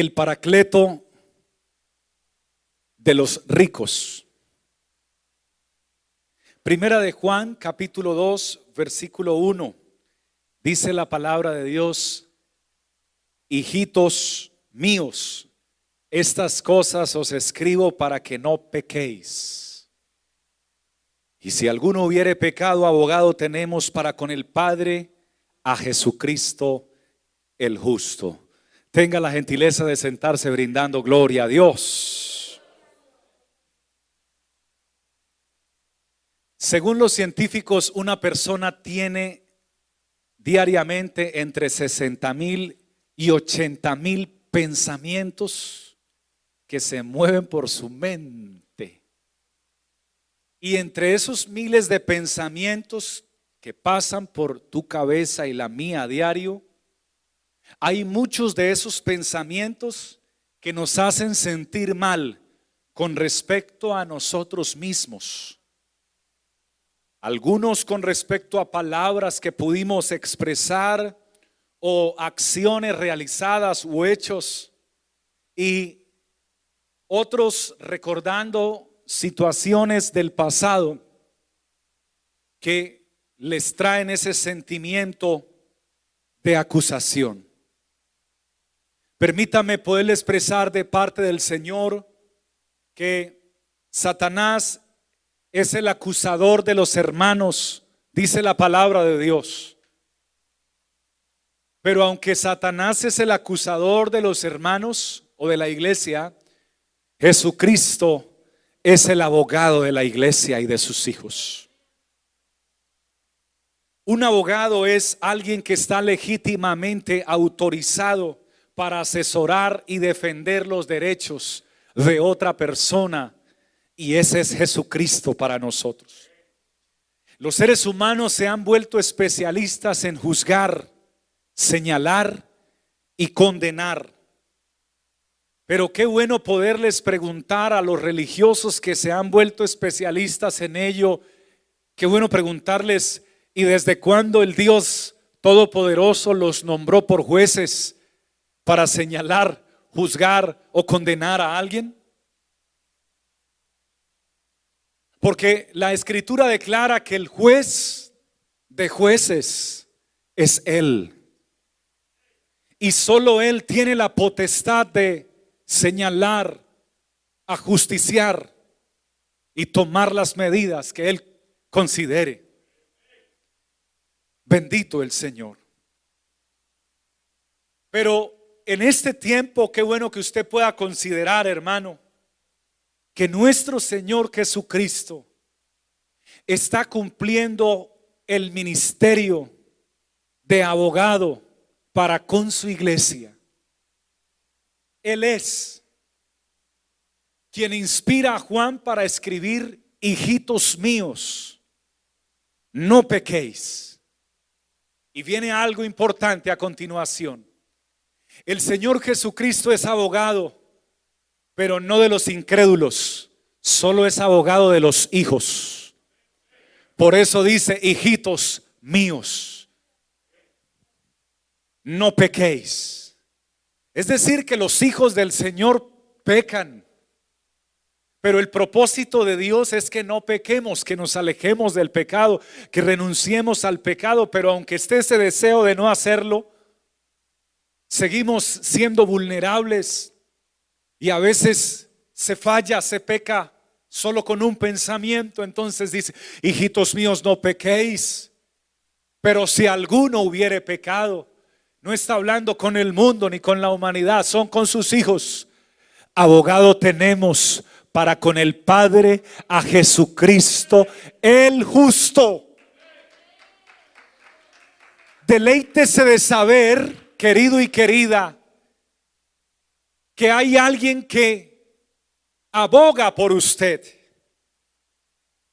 el paracleto de los ricos. Primera de Juan, capítulo 2, versículo 1. Dice la palabra de Dios, hijitos míos, estas cosas os escribo para que no pequéis. Y si alguno hubiere pecado, abogado tenemos para con el Padre a Jesucristo el justo. Tenga la gentileza de sentarse brindando gloria a Dios. Según los científicos, una persona tiene diariamente entre 60 mil y 80 mil pensamientos que se mueven por su mente. Y entre esos miles de pensamientos que pasan por tu cabeza y la mía a diario, hay muchos de esos pensamientos que nos hacen sentir mal con respecto a nosotros mismos. Algunos con respecto a palabras que pudimos expresar o acciones realizadas o hechos y otros recordando situaciones del pasado que les traen ese sentimiento de acusación. Permítame poder expresar de parte del Señor que Satanás es el acusador de los hermanos, dice la palabra de Dios. Pero aunque Satanás es el acusador de los hermanos o de la iglesia, Jesucristo es el abogado de la iglesia y de sus hijos. Un abogado es alguien que está legítimamente autorizado para asesorar y defender los derechos de otra persona. Y ese es Jesucristo para nosotros. Los seres humanos se han vuelto especialistas en juzgar, señalar y condenar. Pero qué bueno poderles preguntar a los religiosos que se han vuelto especialistas en ello, qué bueno preguntarles, ¿y desde cuándo el Dios Todopoderoso los nombró por jueces para señalar, juzgar o condenar a alguien? Porque la escritura declara que el juez de jueces es Él. Y solo Él tiene la potestad de señalar, ajusticiar y tomar las medidas que Él considere. Bendito el Señor. Pero en este tiempo, qué bueno que usted pueda considerar, hermano, que nuestro Señor Jesucristo está cumpliendo el ministerio de abogado para con su iglesia. Él es quien inspira a Juan para escribir, hijitos míos, no pequéis. Y viene algo importante a continuación. El Señor Jesucristo es abogado, pero no de los incrédulos, solo es abogado de los hijos. Por eso dice, hijitos míos, no pequéis. Es decir, que los hijos del Señor pecan. Pero el propósito de Dios es que no pequemos, que nos alejemos del pecado, que renunciemos al pecado, pero aunque esté ese deseo de no hacerlo, seguimos siendo vulnerables y a veces se falla, se peca solo con un pensamiento. Entonces dice, hijitos míos, no pequéis. Pero si alguno hubiere pecado, no está hablando con el mundo ni con la humanidad, son con sus hijos. Abogado tenemos para con el Padre a Jesucristo, el justo. Deleítese de saber querido y querida, que hay alguien que aboga por usted,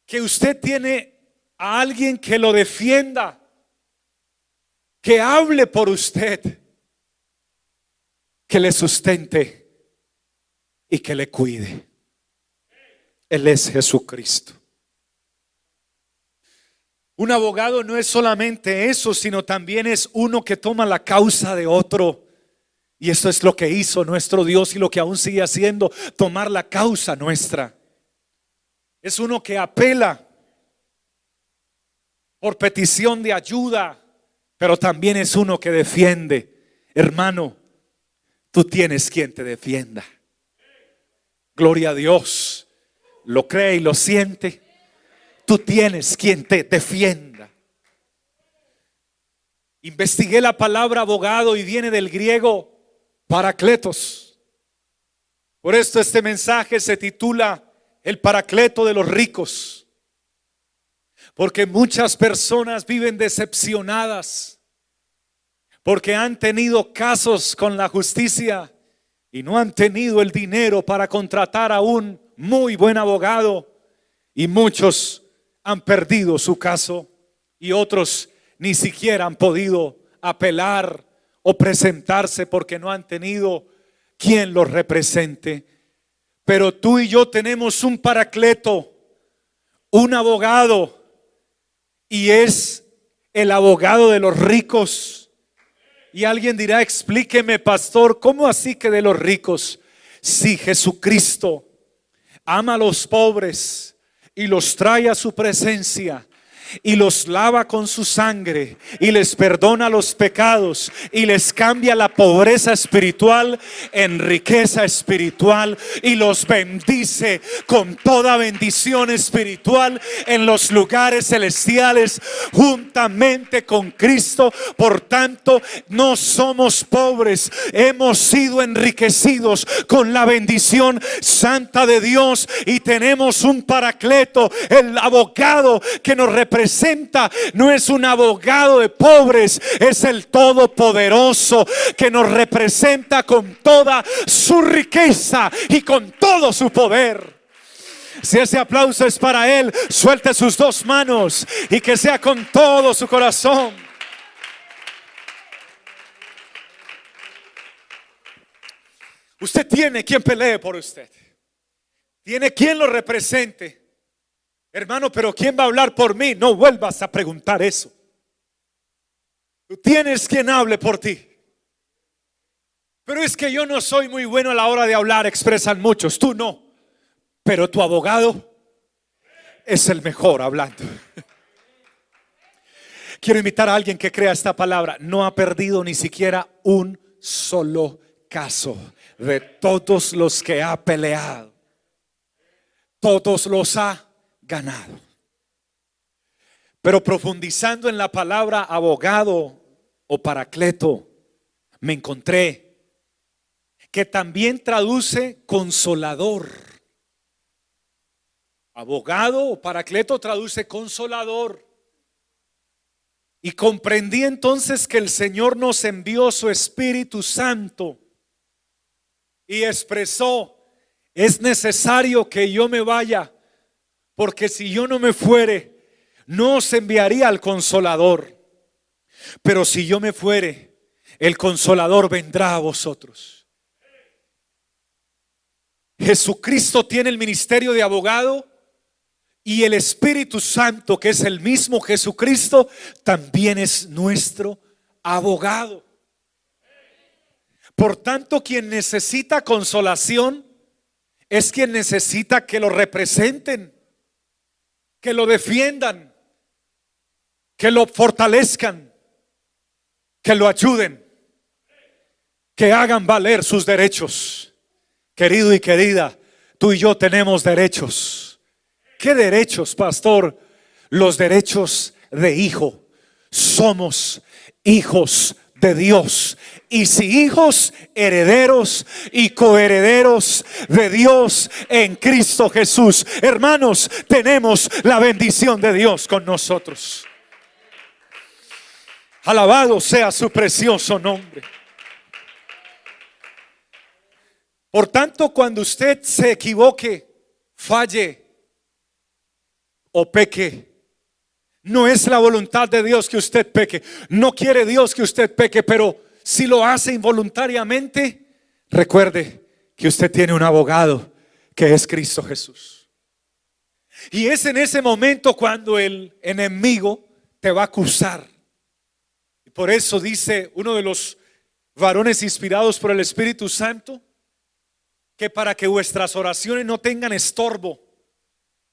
que usted tiene a alguien que lo defienda, que hable por usted, que le sustente y que le cuide. Él es Jesucristo. Un abogado no es solamente eso, sino también es uno que toma la causa de otro Y esto es lo que hizo nuestro Dios y lo que aún sigue haciendo, tomar la causa nuestra. Es uno que apela por petición de ayuda, pero también es uno que defiende. Hermano, tú tienes quien te defienda. Gloria a Dios. Lo cree y lo siente. Tú tienes quien te defienda. Investigué la palabra abogado y viene del griego paracletos. Por esto este mensaje se titula El paracleto de los ricos. Porque muchas personas viven decepcionadas. Porque han tenido casos con la justicia y no han tenido el dinero para contratar a un muy buen abogado. Y muchos han perdido su caso y otros ni siquiera han podido apelar o presentarse porque no han tenido quien los represente. Pero tú y yo tenemos un paracleto, un abogado, y es el abogado de los ricos. Y alguien dirá, explíqueme, pastor, ¿cómo así que de los ricos? Si Jesucristo ama a los pobres y los trae a su presencia, y los lava con su sangre y les perdona los pecados y les cambia la pobreza espiritual en riqueza espiritual y los bendice con toda bendición espiritual en los lugares celestiales juntamente con Cristo. Por tanto, no somos pobres, hemos sido enriquecidos con la bendición santa de Dios y tenemos un paracleto, el abogado que nos representa no es un abogado de pobres, es el Todopoderoso que nos representa con toda su riqueza y con todo su poder. Si ese aplauso es para Él, suelte sus dos manos y que sea con todo su corazón. Usted tiene quien pelee por usted. Tiene quien lo represente. Hermano, pero ¿quién va a hablar por mí? No vuelvas a preguntar eso. Tú tienes quien hable por ti. Pero es que yo no soy muy bueno a la hora de hablar, expresan muchos, tú no. Pero tu abogado es el mejor hablando. Quiero invitar a alguien que crea esta palabra. No ha perdido ni siquiera un solo caso de todos los que ha peleado. Todos los ha ganado. Pero profundizando en la palabra abogado o paracleto, me encontré que también traduce consolador. Abogado o paracleto traduce consolador. Y comprendí entonces que el Señor nos envió su Espíritu Santo y expresó, es necesario que yo me vaya porque si yo no me fuere, no os enviaría al consolador. Pero si yo me fuere, el consolador vendrá a vosotros. Jesucristo tiene el ministerio de abogado y el Espíritu Santo, que es el mismo Jesucristo, también es nuestro abogado. Por tanto, quien necesita consolación es quien necesita que lo representen que lo defiendan, que lo fortalezcan, que lo ayuden, que hagan valer sus derechos. Querido y querida, tú y yo tenemos derechos. ¿Qué derechos, pastor? Los derechos de hijo. Somos hijos de Dios y si hijos, herederos y coherederos de Dios en Cristo Jesús. Hermanos, tenemos la bendición de Dios con nosotros. Alabado sea su precioso nombre. Por tanto, cuando usted se equivoque, falle o peque, no es la voluntad de Dios que usted peque. No quiere Dios que usted peque, pero si lo hace involuntariamente, recuerde que usted tiene un abogado que es Cristo Jesús. Y es en ese momento cuando el enemigo te va a acusar. Y por eso dice uno de los varones inspirados por el Espíritu Santo, que para que vuestras oraciones no tengan estorbo.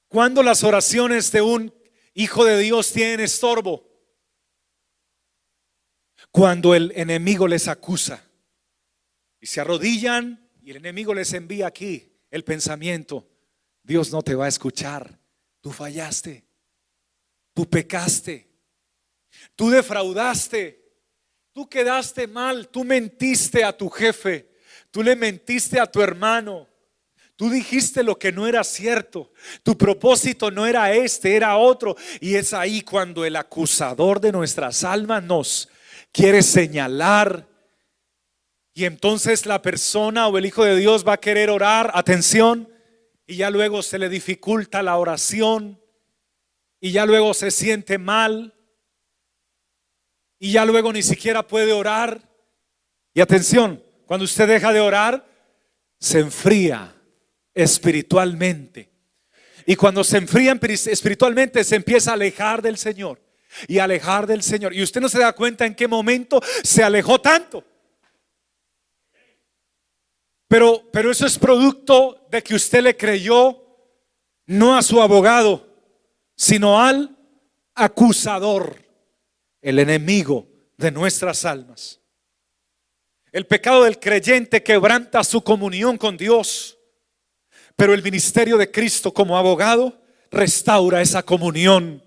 Cuando las oraciones de un hijo de Dios tienen estorbo? Cuando el enemigo les acusa y se arrodillan y el enemigo les envía aquí el pensamiento, Dios no te va a escuchar, tú fallaste, tú pecaste, tú defraudaste, tú quedaste mal, tú mentiste a tu jefe, tú le mentiste a tu hermano, Tú dijiste lo que no era cierto. Tu propósito no era este, era otro. Y es ahí cuando el acusador de nuestras almas nos quiere señalar. Y entonces la persona o el Hijo de Dios va a querer orar, atención, y ya luego se le dificulta la oración, y ya luego se siente mal, y ya luego ni siquiera puede orar. Y atención, cuando usted deja de orar, se enfría espiritualmente. Y cuando se enfrían espiritualmente, se empieza a alejar del Señor y alejar del Señor. Y usted no se da cuenta en qué momento se alejó tanto. Pero, pero eso es producto de que usted le creyó no a su abogado, sino al acusador, el enemigo de nuestras almas. El pecado del creyente quebranta su comunión con Dios pero el ministerio de Cristo como abogado restaura esa comunión.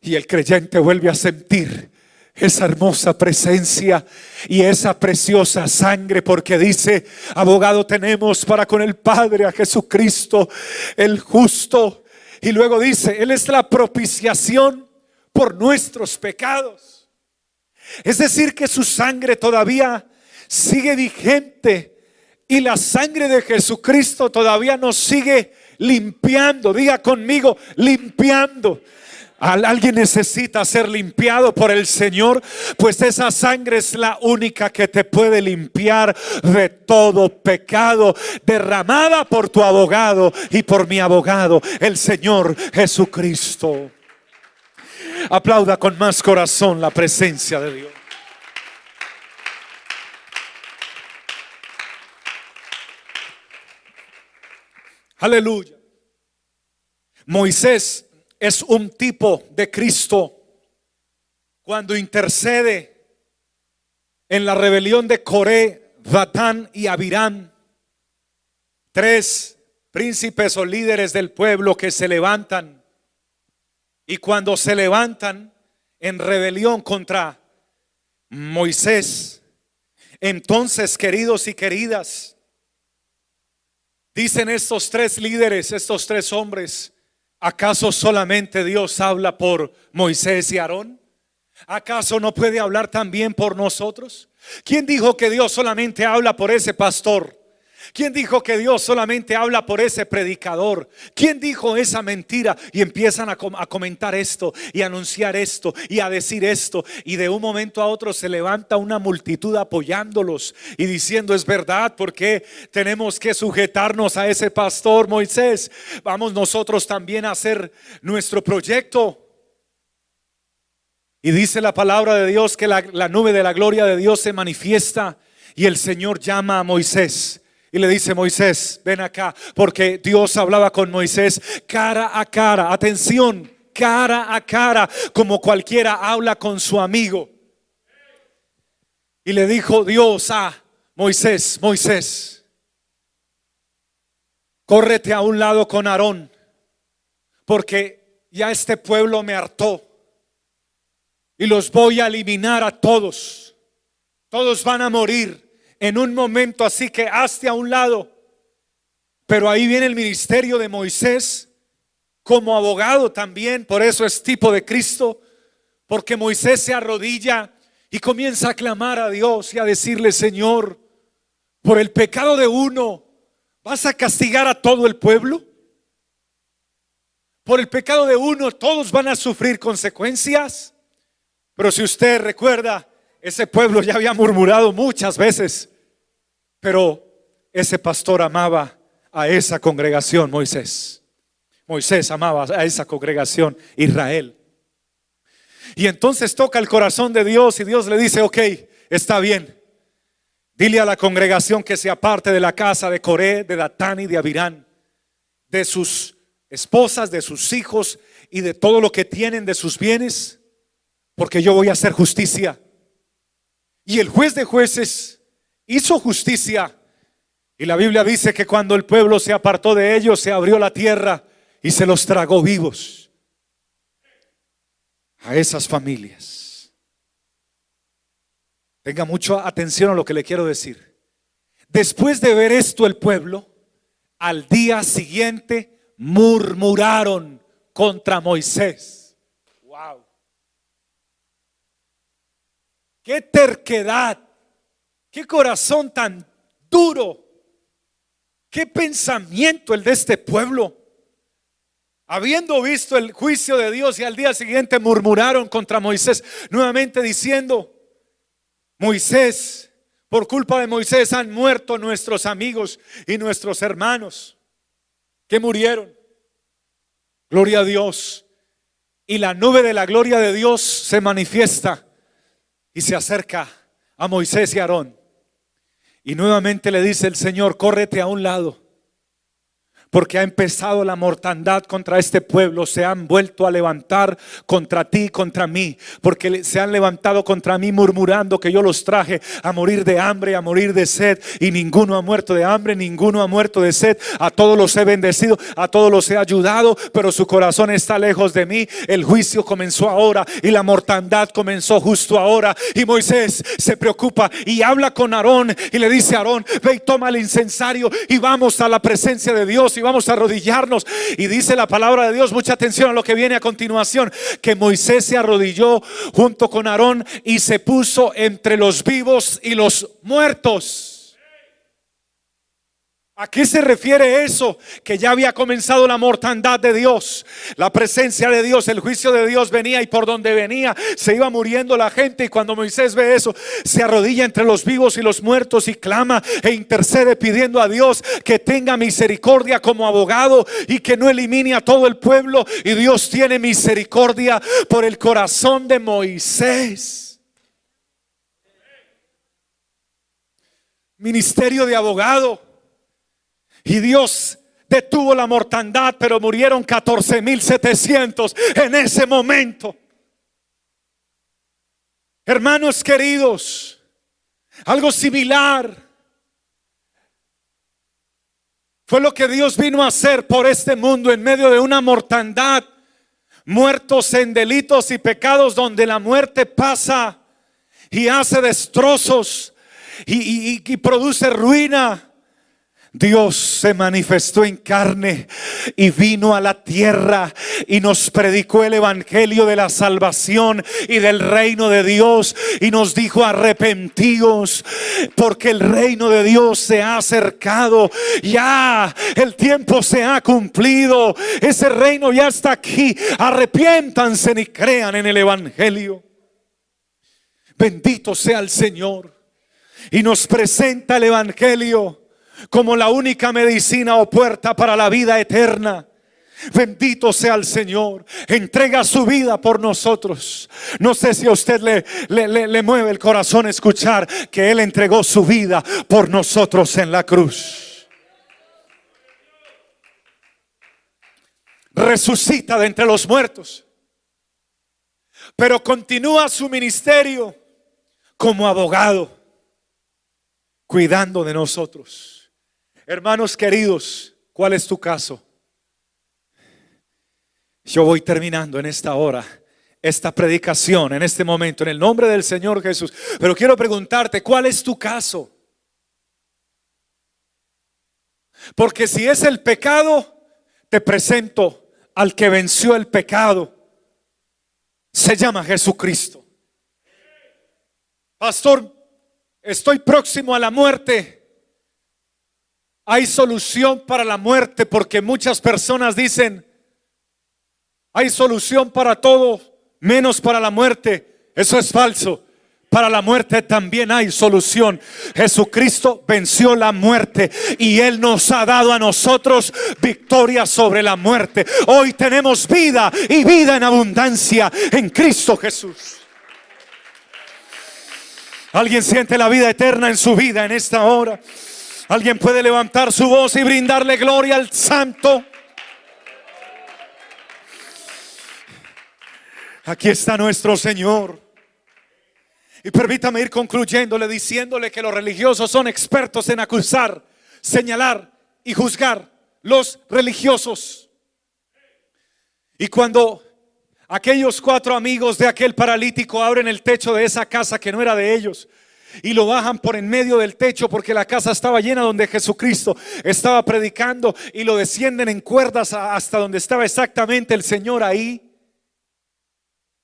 Y el creyente vuelve a sentir esa hermosa presencia y esa preciosa sangre, porque dice, abogado tenemos para con el Padre a Jesucristo, el justo. Y luego dice, Él es la propiciación por nuestros pecados. Es decir, que su sangre todavía sigue vigente y la sangre de Jesucristo todavía nos sigue limpiando. Diga conmigo, limpiando. Alguien necesita ser limpiado por el Señor, pues esa sangre es la única que te puede limpiar de todo pecado, derramada por tu abogado y por mi abogado, el Señor Jesucristo. Aplauda con más corazón la presencia de Dios. Aleluya. Moisés es un tipo de Cristo cuando intercede en la rebelión de Coré, Datán y Abiram, tres príncipes o líderes del pueblo que se levantan y cuando se levantan en rebelión contra Moisés, entonces queridos y queridas, Dicen estos tres líderes, estos tres hombres, ¿acaso solamente Dios habla por Moisés y Aarón? ¿Acaso no puede hablar también por nosotros? ¿Quién dijo que Dios solamente habla por ese pastor? ¿Quién dijo que Dios solamente habla por ese predicador? ¿Quién dijo esa mentira? Y empiezan a, comentar esto y anunciar esto y a decir esto. Y de un momento a otro se levanta una multitud apoyándolos y diciendo es verdad porque tenemos que sujetarnos a ese pastor Moisés. Vamos nosotros también a hacer nuestro proyecto. Y dice la palabra de Dios que la nube de la gloria de Dios se manifiesta y el Señor llama a Moisés y le dice Moisés, ven acá, porque Dios hablaba con Moisés cara a cara, atención, cara a cara, como cualquiera habla con su amigo. Y le dijo Dios a Moisés, Moisés, córrete a un lado con Aarón, porque ya este pueblo me hartó y los voy a eliminar a todos. Todos van a morir en un momento así que hazte a un lado. Pero ahí viene el ministerio de Moisés como abogado también, por eso es tipo de Cristo, porque Moisés se arrodilla y comienza a clamar a Dios y a decirle, Señor, por el pecado de uno, ¿vas a castigar a todo el pueblo? Por el pecado de uno, todos van a sufrir consecuencias. Pero si usted recuerda, ese pueblo ya había murmurado muchas veces pero ese pastor amaba a esa congregación, Moisés. Moisés amaba a esa congregación, Israel. Y entonces toca el corazón de Dios y Dios le dice, ok, Está bien. Dile a la congregación que se aparte de la casa de Coré, de Datán y de Abirán, de sus esposas, de sus hijos y de todo lo que tienen de sus bienes, porque yo voy a hacer justicia. Y el juez de jueces hizo justicia. Y la Biblia dice que cuando el pueblo se apartó de ellos, se abrió la tierra y se los tragó vivos a esas familias. Tenga mucha atención a lo que le quiero decir. Después de ver esto el pueblo, al día siguiente murmuraron contra Moisés. Qué terquedad. Qué corazón tan duro. Qué pensamiento el de este pueblo. Habiendo visto el juicio de Dios y al día siguiente murmuraron contra Moisés, nuevamente diciendo, Moisés, por culpa de Moisés han muerto nuestros amigos y nuestros hermanos que murieron. Gloria a Dios. Y la nube de la gloria de Dios se manifiesta y se acerca a Moisés y Aarón. Y nuevamente le dice el Señor, córrete a un lado porque ha empezado la mortandad contra este pueblo, se han vuelto a levantar contra ti, contra mí, porque se han levantado contra mí murmurando que yo los traje a morir de hambre, a morir de sed, y ninguno ha muerto de hambre, ninguno ha muerto de sed, a todos los he bendecido, a todos los he ayudado, pero su corazón está lejos de mí, el juicio comenzó ahora y la mortandad comenzó justo ahora, y Moisés se preocupa y habla con Aarón y le dice Aarón, ve y toma el incensario y vamos a la presencia de Dios y vamos a arrodillarnos. Y dice la palabra de Dios, mucha atención a lo que viene a continuación, que Moisés se arrodilló junto con Aarón y se puso entre los vivos y los muertos. ¿A qué se refiere eso? Que ya había comenzado la mortandad de Dios, la presencia de Dios, el juicio de Dios venía y por donde venía se iba muriendo la gente y cuando Moisés ve eso, se arrodilla entre los vivos y los muertos y clama e intercede pidiendo a Dios que tenga misericordia como abogado y que no elimine a todo el pueblo y Dios tiene misericordia por el corazón de Moisés. Ministerio de abogado y Dios detuvo la mortandad, pero murieron 14.700 en ese momento. Hermanos queridos, algo similar fue lo que Dios vino a hacer por este mundo en medio de una mortandad, muertos en delitos y pecados donde la muerte pasa y hace destrozos y, y produce ruina. Dios se manifestó en carne y vino a la tierra y nos predicó el evangelio de la salvación y del reino de Dios y nos dijo arrepentíos porque el reino de Dios se ha acercado. Ya el tiempo se ha cumplido. Ese reino ya está aquí. Arrepiéntanse y crean en el evangelio. Bendito sea el Señor. Y nos presenta el evangelio como la única medicina o puerta para la vida eterna. Bendito sea el Señor. Entrega su vida por nosotros. No sé si a usted le, mueve el corazón escuchar que Él entregó su vida por nosotros en la cruz. Resucita de entre los muertos. Pero continúa su ministerio como abogado, cuidando de nosotros. Hermanos queridos, ¿cuál es tu caso? Yo voy terminando en esta hora esta predicación, en este momento, en el nombre del Señor Jesús. Pero quiero preguntarte, ¿cuál es tu caso? Porque si es el pecado, te presento al que venció el pecado. Se llama Jesucristo. Pastor, estoy próximo a la muerte. Hay solución para la muerte porque muchas personas dicen, hay solución para todo, menos para la muerte. Eso es falso. Para la muerte también hay solución. Jesucristo venció la muerte y Él nos ha dado a nosotros victoria sobre la muerte. Hoy tenemos vida y vida en abundancia en Cristo Jesús. Alguien siente la vida eterna en su vida en esta hora. Alguien puede levantar su voz y brindarle gloria al Santo. Aquí está nuestro Señor. Y permítame ir concluyéndole diciéndole que los religiosos son expertos en acusar, señalar y juzgar los religiosos. Y cuando aquellos cuatro amigos de aquel paralítico abren el techo de esa casa que no era de ellos, y lo bajan por en medio del techo porque la casa estaba llena donde Jesucristo estaba predicando y lo descienden en cuerdas hasta donde estaba exactamente el Señor ahí.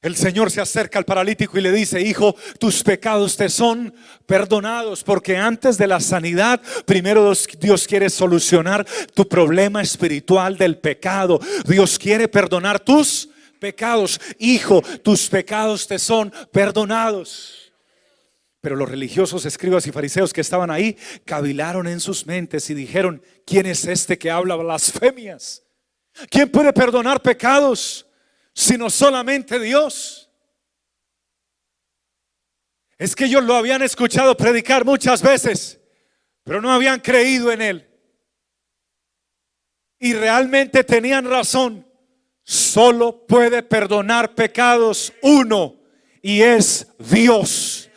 El Señor se acerca al paralítico y le dice, hijo, tus pecados te son perdonados, porque antes de la sanidad, primero Dios quiere solucionar tu problema espiritual del pecado. Dios quiere perdonar tus pecados. Hijo, tus pecados te son perdonados. Pero los religiosos, escribas y fariseos que estaban ahí, cavilaron en sus mentes y dijeron, ¿quién es este que habla blasfemias? ¿Quién puede perdonar pecados? sino solamente Dios. Es que ellos lo habían escuchado predicar muchas veces, pero no habían creído en Él. Y realmente tenían razón. Solo puede perdonar pecados uno y es Dios.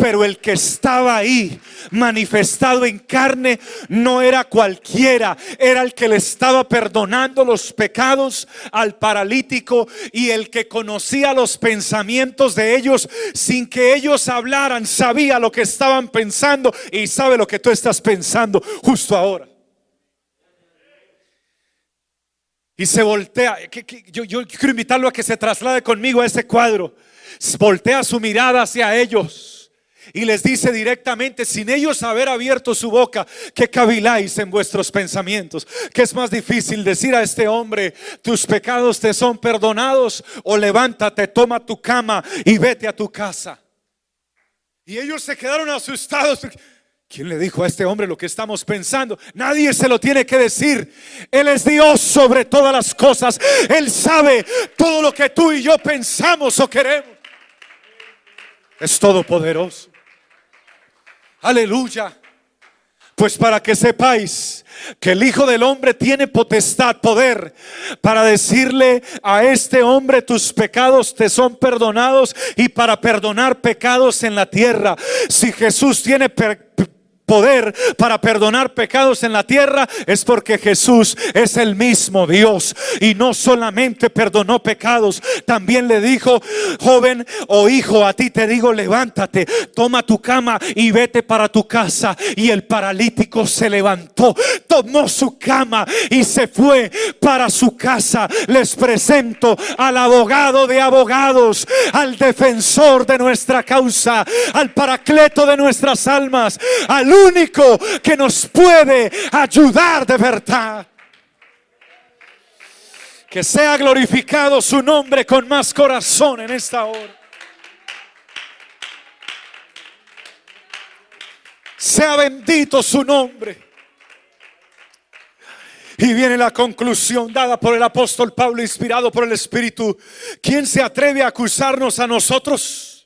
Pero el que estaba ahí, manifestado en carne, no era cualquiera, era el que le estaba perdonando los pecados al paralítico y el que conocía los pensamientos de ellos sin que ellos hablaran, sabía lo que estaban pensando y sabe lo que tú estás pensando justo ahora. Y se voltea, yo, yo quiero invitarlo a que se traslade conmigo a ese cuadro. Voltea su mirada hacia ellos y les dice directamente, sin ellos haber abierto su boca, que caviláis en vuestros pensamientos. Que es más difícil decir a este hombre, tus pecados te son perdonados, o levántate, toma tu cama y vete a tu casa. Y ellos se quedaron asustados. ¿Quién le dijo a este hombre lo que estamos pensando? Nadie se lo tiene que decir. Él es Dios sobre todas las cosas. Él sabe todo lo que tú y yo pensamos o queremos. Es todopoderoso. Aleluya. Pues para que sepáis que el Hijo del Hombre tiene potestad, poder, para decirle a este hombre tus pecados te son perdonados y para perdonar pecados en la tierra. Si Jesús tiene poder para perdonar pecados en la tierra es porque Jesús es el mismo Dios y no solamente perdonó pecados, también le dijo, joven o hijo, a ti te digo, levántate, toma tu cama y vete para tu casa. Y el paralítico se levantó, tomó su cama y se fue para su casa. Les presento al abogado de abogados, al defensor de nuestra causa, al paracleto de nuestras almas, al único que nos puede ayudar de verdad. Que sea glorificado su nombre con más corazón en esta hora. Sea bendito su nombre. Y viene la conclusión dada por el apóstol Pablo, inspirado por el Espíritu. ¿Quién se atreve a acusarnos a nosotros?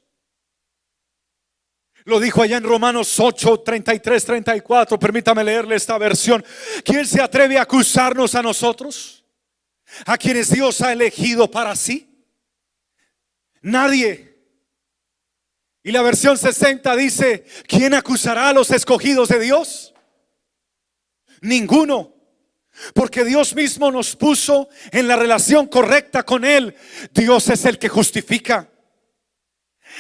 Lo dijo allá en Romanos 8, 33, 34. Permítame leerle esta versión. ¿Quién se atreve a acusarnos a nosotros? A quienes Dios ha elegido para sí. Nadie. Y la versión 60 dice, ¿quién acusará a los escogidos de Dios? Ninguno. Porque Dios mismo nos puso en la relación correcta con Él. Dios es el que justifica.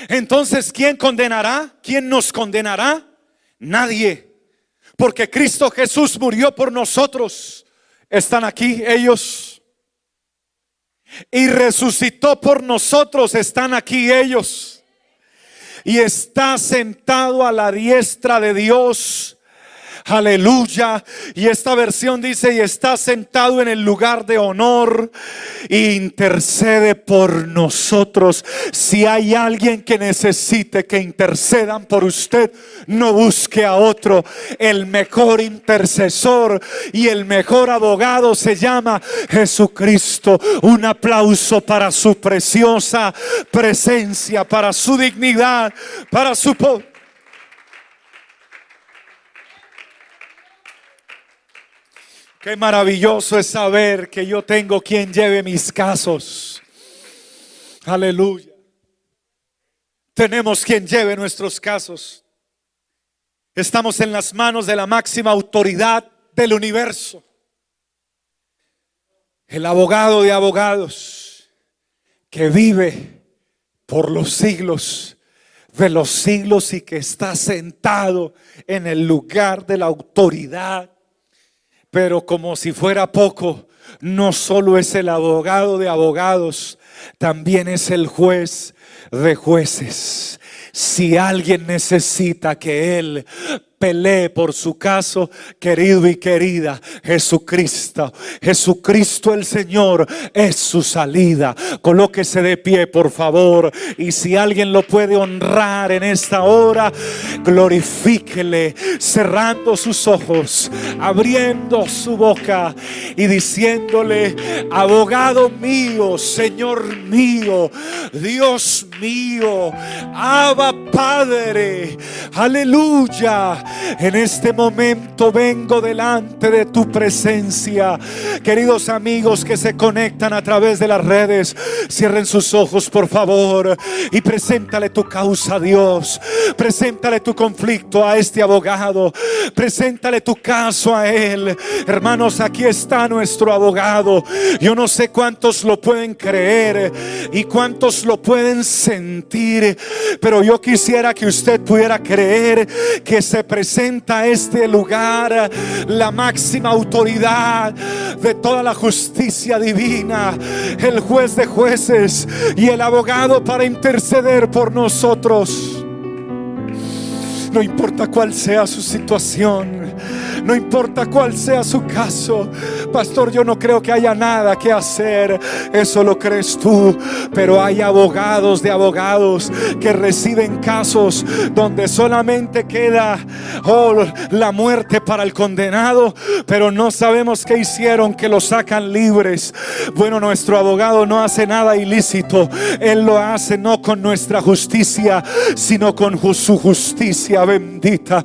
Entonces, ¿quién condenará? ¿Quién nos condenará? Nadie. Porque Cristo Jesús murió por nosotros. Están aquí ellos. Y resucitó por nosotros. Están aquí ellos. Y está sentado a la diestra de Dios Aleluya. Y esta versión dice, y está sentado en el lugar de honor e intercede por nosotros. Si hay alguien que necesite que intercedan por usted, no busque a otro. El mejor intercesor y el mejor abogado se llama Jesucristo. Un aplauso para su preciosa presencia, para su dignidad, para su poder. Qué maravilloso es saber que yo tengo quien lleve mis casos. Aleluya. Tenemos quien lleve nuestros casos. Estamos en las manos de la máxima autoridad del universo. El abogado de abogados que vive por los siglos de los siglos y que está sentado en el lugar de la autoridad pero como si fuera poco, no solo es el abogado de abogados, también es el juez de jueces. Si alguien necesita que Él pelee por su caso, querido y querida, Jesucristo, Jesucristo el Señor es su salida. Colóquese de pie, por favor. Y si alguien lo puede honrar en esta hora, glorifíquele, cerrando sus ojos, abriendo su boca y diciéndole, abogado mío, Señor mío, Dios mío, Abba Padre, aleluya. En este momento vengo delante de tu presencia. Queridos amigos que se conectan a través de las redes, cierren sus ojos por favor y preséntale tu causa a Dios. Preséntale tu conflicto a este abogado. Preséntale tu caso a él. Hermanos, aquí está nuestro abogado. Yo no sé cuántos lo pueden creer y cuántos lo pueden sentir, pero yo quisiera que usted pudiera creer que se presenta este lugar la máxima autoridad de toda la justicia divina, el juez de jueces y el abogado para interceder por nosotros. No importa cuál sea su situación, no importa cuál sea su caso. Pastor, yo no creo que haya nada que hacer. Eso lo crees tú. Pero hay abogados de abogados que reciben casos donde solamente queda oh, la muerte para el condenado. Pero no sabemos qué hicieron que lo sacan libres. Bueno, nuestro abogado no hace nada ilícito. Él lo hace no con nuestra justicia, sino con su justicia bendita.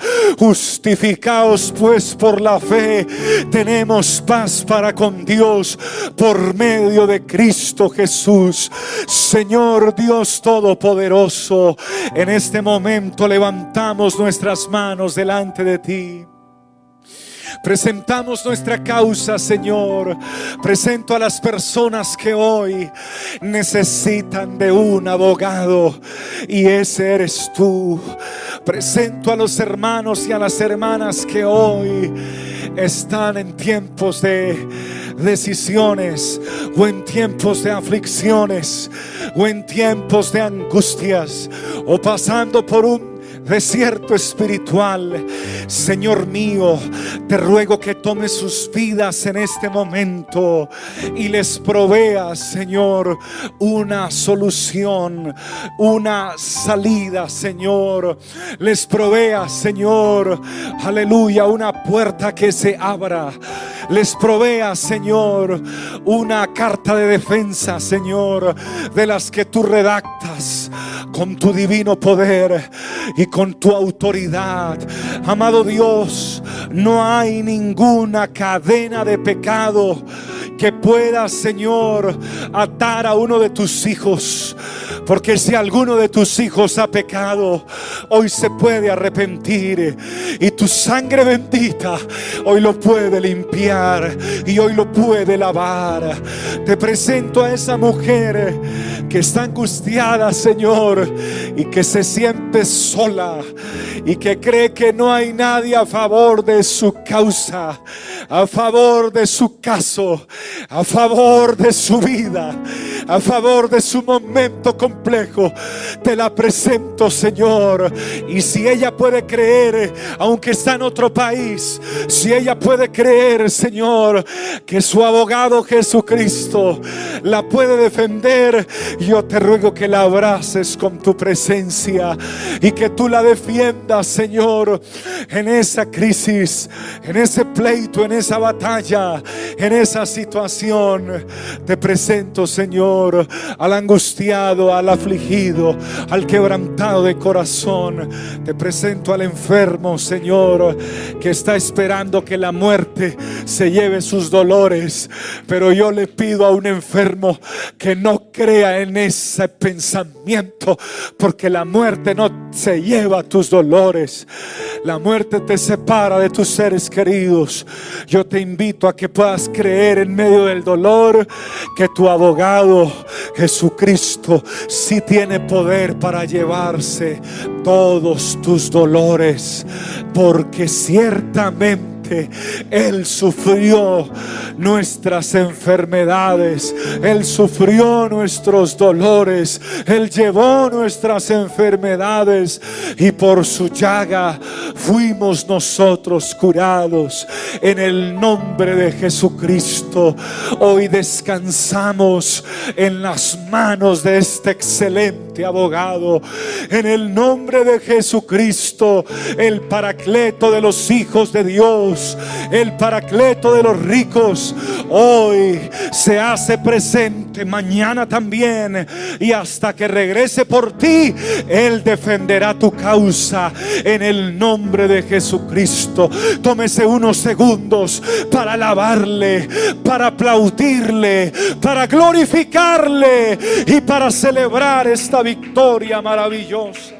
Pues por la fe. Tenemos paz para con Dios por medio de Cristo Jesús. Señor Dios Todopoderoso, en este momento levantamos nuestras manos delante de ti. Presentamos nuestra causa, Señor. Presento a las personas que hoy necesitan de un abogado y ese eres tú. Presento a los hermanos y a las hermanas que hoy están en tiempos de decisiones o en tiempos de aflicciones o en tiempos de angustias o pasando por un desierto espiritual. Señor mío, te ruego que tomes sus vidas en este momento y les proveas, Señor, una solución, una salida, Señor. Les proveas, Señor, aleluya, una puerta que se abra. Les proveas, Señor, una carta de defensa, Señor, de las que tú redactas con tu divino poder y con tu autoridad. Amado Dios, no hay ninguna cadena de pecado que pueda, Señor, atar a uno de tus hijos. Porque si alguno de tus hijos ha pecado, hoy se puede arrepentir. Y tu sangre bendita hoy lo puede limpiar y hoy lo puede lavar. Te presento a esa mujer que está angustiada, Señor, y que se siente sola y que cree que no hay nadie a favor de su causa, a favor de su caso, a favor de su vida, a favor de su momento complejo. Te la presento, Señor. Y si ella puede creer, aunque está en otro país, si ella puede creer, Señor, que su abogado Jesucristo la puede defender, yo te ruego que la abraces con tu presencia y que tú la defiendas, Señor, en esa crisis, en ese pleito, en esa batalla, en esa situación. Te presento, Señor Al angustiado, al afligido, al quebrantado de corazón. Te presento al enfermo, Señor, que está esperando que la muerte se lleve sus dolores. Pero yo le pido a un enfermo que no crea en ese pensamiento, porque la muerte no se lleva tus dolores. La muerte te separa de tus seres queridos. Yo te invito a que puedas creer en medio del dolor que tu abogado Jesucristo sí tiene poder para llevarse todos tus dolores, porque ciertamente él sufrió nuestras enfermedades, Él sufrió nuestros dolores, Él llevó nuestras enfermedades. Y por su llaga fuimos nosotros curados. En el nombre de Jesucristo. Hoy descansamos en las manos de este excelente abogado, en el nombre de Jesucristo, el paracleto de los hijos de Dios el paracleto de los ricos, hoy se hace presente, mañana también, y hasta que regrese por ti, Él defenderá tu causa en el nombre de Jesucristo. Tómese unos segundos para alabarle, para aplaudirle, para glorificarle y para celebrar esta victoria maravillosa.